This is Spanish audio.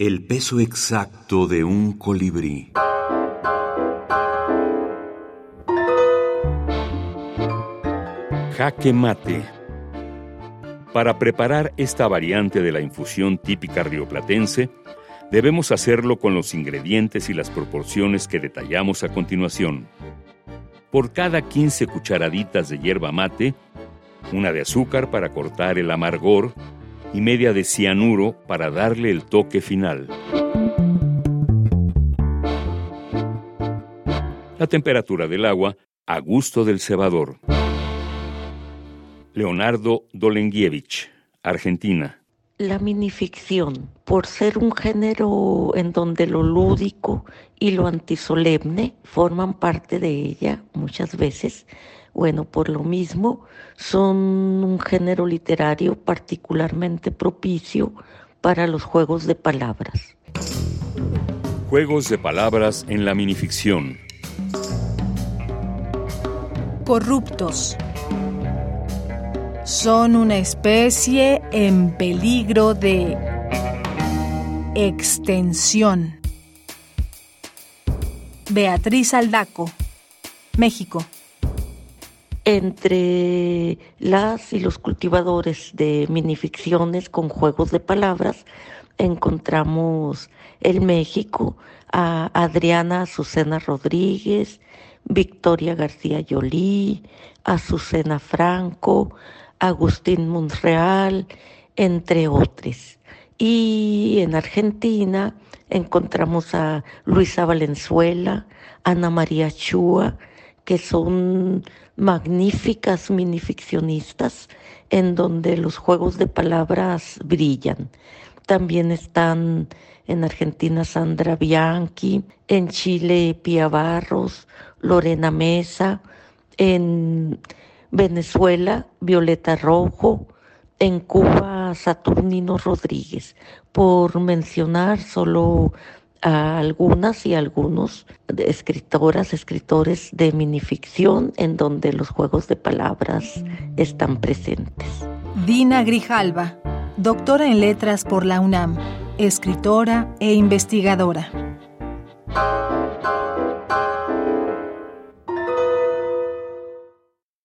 El peso exacto de un colibrí. Jaque mate. Para preparar esta variante de la infusión típica rioplatense, debemos hacerlo con los ingredientes y las proporciones que detallamos a continuación. Por cada 15 cucharaditas de hierba mate, una de azúcar para cortar el amargor y media de cianuro para darle el toque final. La temperatura del agua a gusto del cebador. Leonardo Dolengievich, Argentina. La minificción, por ser un género en donde lo lúdico y lo antisolemne forman parte de ella muchas veces, bueno, por lo mismo, son un género literario particularmente propicio para los juegos de palabras. Juegos de palabras en la minificción. Corruptos. Son una especie en peligro de extensión. Beatriz Aldaco, México entre las y los cultivadores de minificciones con juegos de palabras encontramos en México a Adriana Azucena Rodríguez, Victoria García Yolí, Azucena Franco, Agustín Monreal, entre otros. Y en Argentina encontramos a Luisa Valenzuela, Ana María Chua, que son magníficas minificcionistas en donde los juegos de palabras brillan. También están en Argentina Sandra Bianchi, en Chile Pia Barros, Lorena Mesa, en Venezuela Violeta Rojo, en Cuba Saturnino Rodríguez, por mencionar solo a algunas y algunos escritoras, escritores de minificción en donde los juegos de palabras están presentes. Dina Grijalva, doctora en letras por la UNAM, escritora e investigadora.